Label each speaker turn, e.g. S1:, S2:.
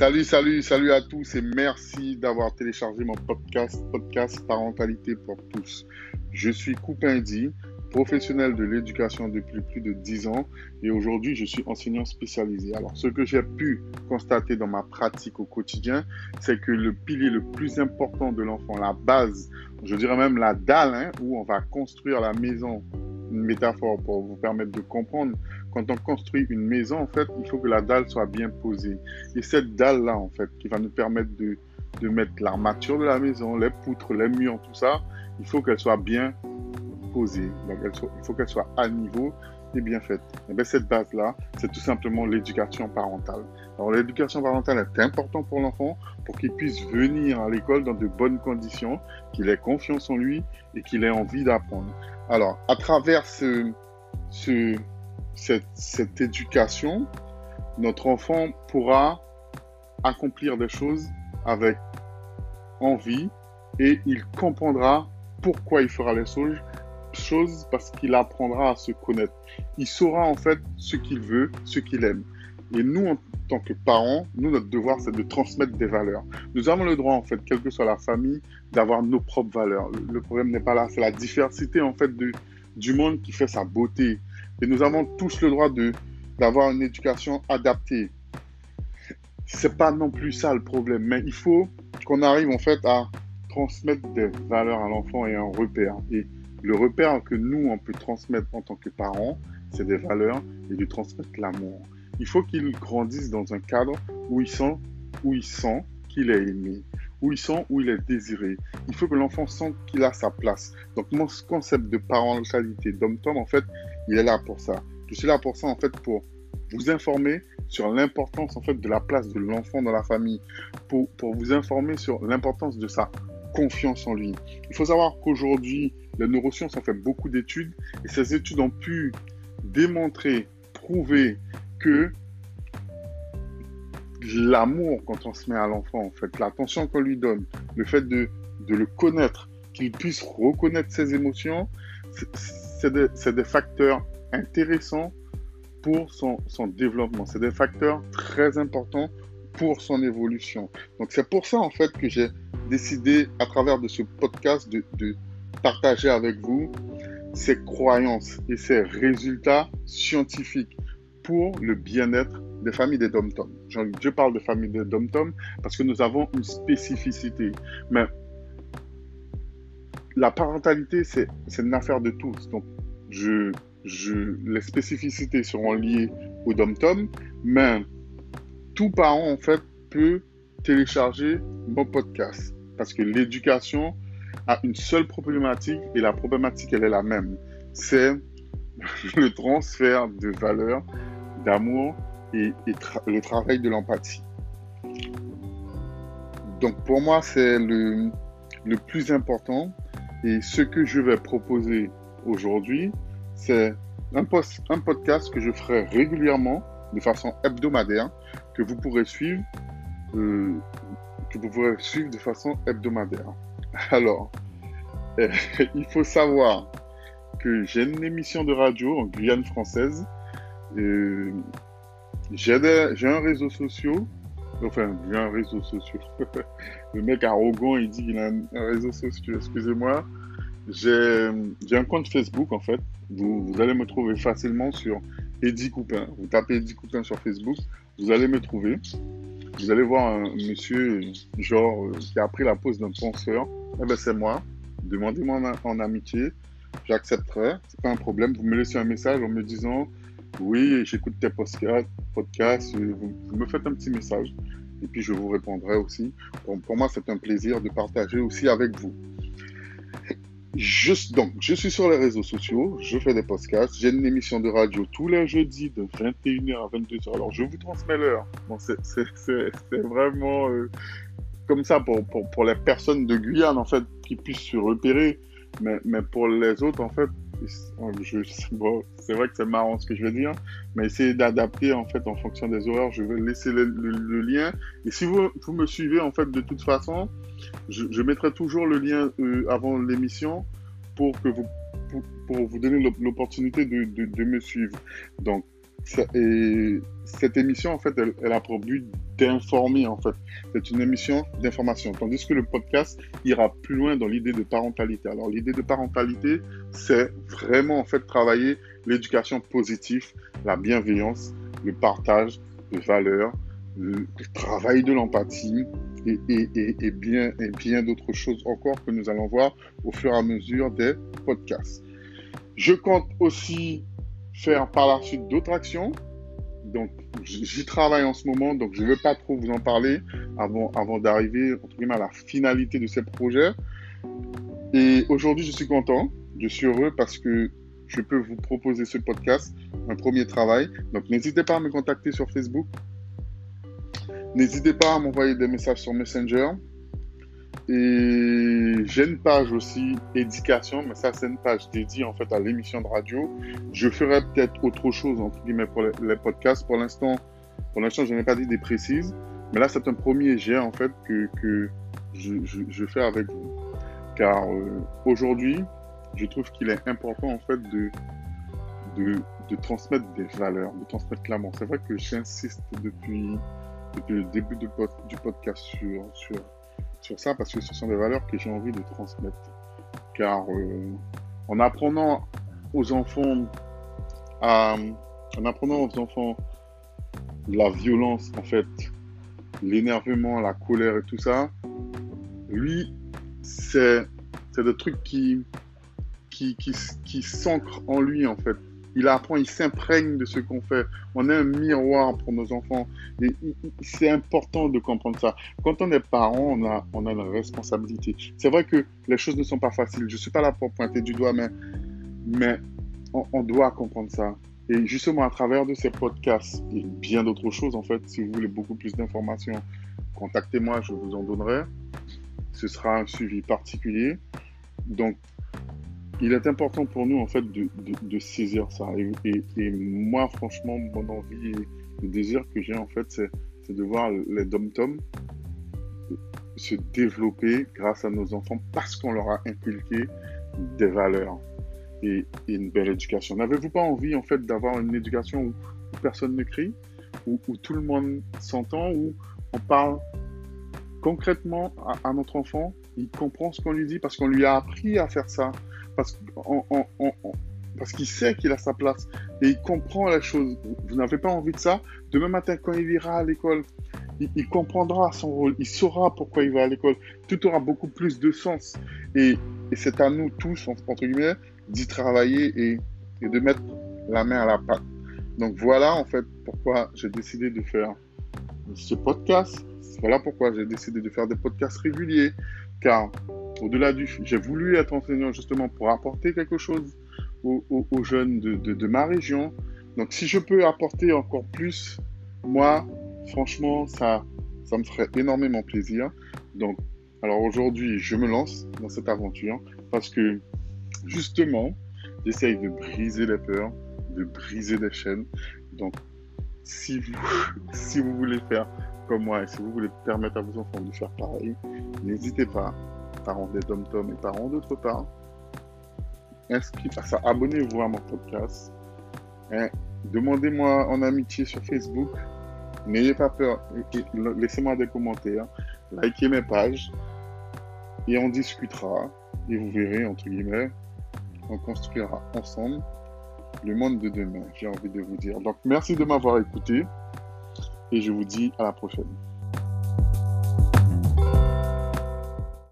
S1: Salut, salut, salut à tous et merci d'avoir téléchargé mon podcast, podcast Parentalité pour tous. Je suis Coupindi, professionnel de l'éducation depuis plus de 10 ans et aujourd'hui je suis enseignant spécialisé. Alors ce que j'ai pu constater dans ma pratique au quotidien, c'est que le pilier le plus important de l'enfant, la base, je dirais même la dalle hein, où on va construire la maison, une métaphore pour vous permettre de comprendre, quand on construit une maison, en fait, il faut que la dalle soit bien posée. Et cette dalle-là, en fait, qui va nous permettre de, de mettre l'armature de la maison, les poutres, les murs, tout ça, il faut qu'elle soit bien posée. Donc, il faut qu'elle soit à niveau et bien faite. Et bien, cette base-là, c'est tout simplement l'éducation parentale. Alors, l'éducation parentale est importante pour l'enfant pour qu'il puisse venir à l'école dans de bonnes conditions, qu'il ait confiance en lui et qu'il ait envie d'apprendre. Alors, à travers ce, ce, cette, éducation, notre enfant pourra accomplir des choses avec envie et il comprendra pourquoi il fera les choses parce qu'il apprendra à se connaître. Il saura en fait ce qu'il veut, ce qu'il aime. Et nous, en tant que parents, nous, notre devoir, c'est de transmettre des valeurs. Nous avons le droit, en fait, quelle que soit la famille, d'avoir nos propres valeurs. Le problème n'est pas là, c'est la diversité, en fait, de, du monde qui fait sa beauté. Et nous avons tous le droit d'avoir une éducation adaptée. C'est pas non plus ça le problème, mais il faut qu'on arrive en fait à transmettre des valeurs à l'enfant et un repère. Et le repère que nous, on peut transmettre en tant que parents, c'est des valeurs et de transmettre l'amour. Il faut qu'il grandisse dans un cadre où il sent, où il sent qu'il est aimé, où il sent où il est désiré. Il faut que l'enfant sente qu'il a sa place. Donc mon concept de parentalité d'homme-tom, en fait, il est là pour ça. Je suis là pour ça, en fait, pour vous informer sur l'importance, en fait, de la place de l'enfant dans la famille, pour, pour vous informer sur l'importance de sa confiance en lui. Il faut savoir qu'aujourd'hui, les neurosciences ont fait beaucoup d'études et ces études ont pu démontrer, prouver que l'amour quand on se met à l'enfant, en fait, l'attention qu'on lui donne, le fait de, de le connaître, qu'il puisse reconnaître ses émotions, c'est des, des, facteurs intéressants pour son, son développement. C'est des facteurs très importants pour son évolution. Donc c'est pour ça en fait que j'ai décidé à travers de ce podcast de, de partager avec vous ces croyances et ces résultats scientifiques pour le bien-être des familles des dom-tom. Je parle de familles des dom-tom parce que nous avons une spécificité. Mais la parentalité, c'est une affaire de tous. Donc, les spécificités seront liées au dom-tom, mais tout parent, en fait, peut télécharger mon podcast parce que l'éducation a une seule problématique et la problématique, elle est la même. C'est le transfert de valeurs, d'amour et, le travail de l'empathie. Donc pour moi, c'est le, le plus important. Et ce que je vais proposer aujourd'hui, c'est un, un podcast que je ferai régulièrement, de façon hebdomadaire, que vous pourrez suivre, euh, que vous pourrez suivre de façon hebdomadaire. Alors, il faut savoir que j'ai une émission de radio en Guyane française. Euh, j'ai un réseau social. Enfin, j'ai un réseau social. le mec arrogant, il dit qu'il a un, réseau social. Excusez-moi. J'ai un compte Facebook, en fait. Vous, allez me trouver facilement sur Eddie Coupin. Vous tapez Eddie Coupin sur Facebook, vous allez me trouver. Vous allez voir un monsieur, genre, euh, qui a pris la pose d'un penseur. Eh ben, c'est moi. Demandez-moi en, amitié. J'accepterai. C'est pas un problème. Vous me laissez un message en me disant oui, j'écoute tes podcasts, vous, me faites un petit message et puis je vous répondrai aussi. pour moi, c'est un plaisir de partager aussi avec vous. Juste donc, je suis sur les réseaux sociaux, je fais des podcasts, j'ai une émission de radio tous les jeudis de 21h à 22h. Alors, je vous transmets l'heure. C'est vraiment euh, comme ça pour, les personnes de Guyane, en fait, qui puissent se repérer. Mais pour les autres, en fait, c'est vrai que c'est marrant ce que je veux dire, mais essayez d'adapter en fait en fonction des horaires. Je vais laisser le, lien. Et si vous, vous, me suivez en fait de toute façon, je, mettrai toujours le lien euh, avant l'émission pour que vous pour, vous donner l'opportunité de, de, me suivre. Donc et cette émission, en fait, elle, a pour but d'informer, en fait. C'est une émission d'information. Tandis que le podcast ira plus loin dans l'idée de parentalité. Alors, l'idée de parentalité, c'est vraiment, en fait, travailler l'éducation positive, la bienveillance, le partage de valeurs, le, travail de l'empathie et bien d'autres choses encore que nous allons voir au fur et à mesure des podcasts. Je compte aussi faire par la suite d'autres actions. Donc, j'y travaille en ce moment, donc je ne vais pas trop vous en parler avant, avant d'arriver à la finalité de ces projets. Et aujourd'hui, je suis content, je suis heureux parce que je peux vous proposer ce podcast, un premier travail. Donc, n'hésitez pas à me contacter sur Facebook. N'hésitez pas à m'envoyer des messages sur Messenger. Et j'ai une page aussi éducation, mais ça c'est une page dédiée en fait à l'émission de radio. Je ferai peut-être autre chose entre guillemets pour les, podcasts. Pour l'instant, pour l'instant je n'ai pas d'idée précise, mais là c'est un premier jet en fait que, je, fais avec vous. Car euh, aujourd'hui, je trouve qu'il est important en fait de, de, de transmettre des valeurs, de transmettre l'amour. C'est vrai que j'insiste depuis, depuis le début du podcast sur, sur sur ça parce que ce sont des valeurs que j'ai envie de transmettre. Car euh, en apprenant aux enfants en apprenant aux enfants la violence, en fait, l'énervement, la colère et tout ça, lui, c'est, c'est des trucs qui, qui, qui, qui s'ancrent en lui, en fait il apprend, il s'imprègne de ce qu'on fait. On est un miroir pour nos enfants. C'est important de comprendre ça. Quand on est parent, on a, on a une responsabilité. C'est vrai que les choses ne sont pas faciles. Je ne suis pas là pour pointer du doigt, mais, mais on, doit comprendre ça. Et justement, à travers de ces podcasts et bien d'autres choses, en fait, si vous voulez beaucoup plus d'informations, contactez-moi, je vous en donnerai. Ce sera un suivi particulier. Donc, il est important pour nous, en fait, de, saisir ça. Et, moi, franchement, mon envie et le désir que j'ai, en fait, c'est de voir les dom-toms se développer grâce à nos enfants parce qu'on leur a inculqué des valeurs et, une belle éducation. N'avez-vous pas envie, en fait, d'avoir une éducation où, personne ne crie, où, tout le monde s'entend, où on parle concrètement à notre enfant, il comprend ce qu'on lui dit parce qu'on lui a appris à faire ça? Parce, qu'il sait qu'il a sa place et il comprend les choses. Vous n'avez pas envie de ça? Demain matin, quand il ira à l'école, il, comprendra son rôle, il saura pourquoi il va à l'école. Tout aura beaucoup plus de sens. Et, c'est à nous tous, entre guillemets, d'y travailler et, et de mettre la main à la pâte. Donc voilà en fait pourquoi j'ai décidé de faire ce podcast. Voilà pourquoi j'ai décidé de faire des podcasts réguliers. Car au-delà du... J'ai voulu être enseignant justement pour apporter quelque chose aux, jeunes de, ma région. Donc si je peux apporter encore plus, moi, franchement, ça, ça me ferait énormément plaisir. Donc, alors aujourd'hui, je me lance dans cette aventure parce que justement, j'essaye de briser les peurs, de briser les chaînes. Donc, si vous, si vous voulez faire comme moi et si vous voulez permettre à vos enfants de faire pareil, n'hésitez pas parents des dom et parents d'autre part. Inscrivez, à ça, abonnez-vous à mon podcast. Hein, demandez-moi en amitié sur Facebook. N'ayez pas peur. Laissez-moi des commentaires. Likez mes pages. Et on discutera. Et vous verrez, entre guillemets, on construira ensemble le monde de demain, j'ai envie de vous dire. Donc, merci de m'avoir écouté. Et je vous dis à la prochaine.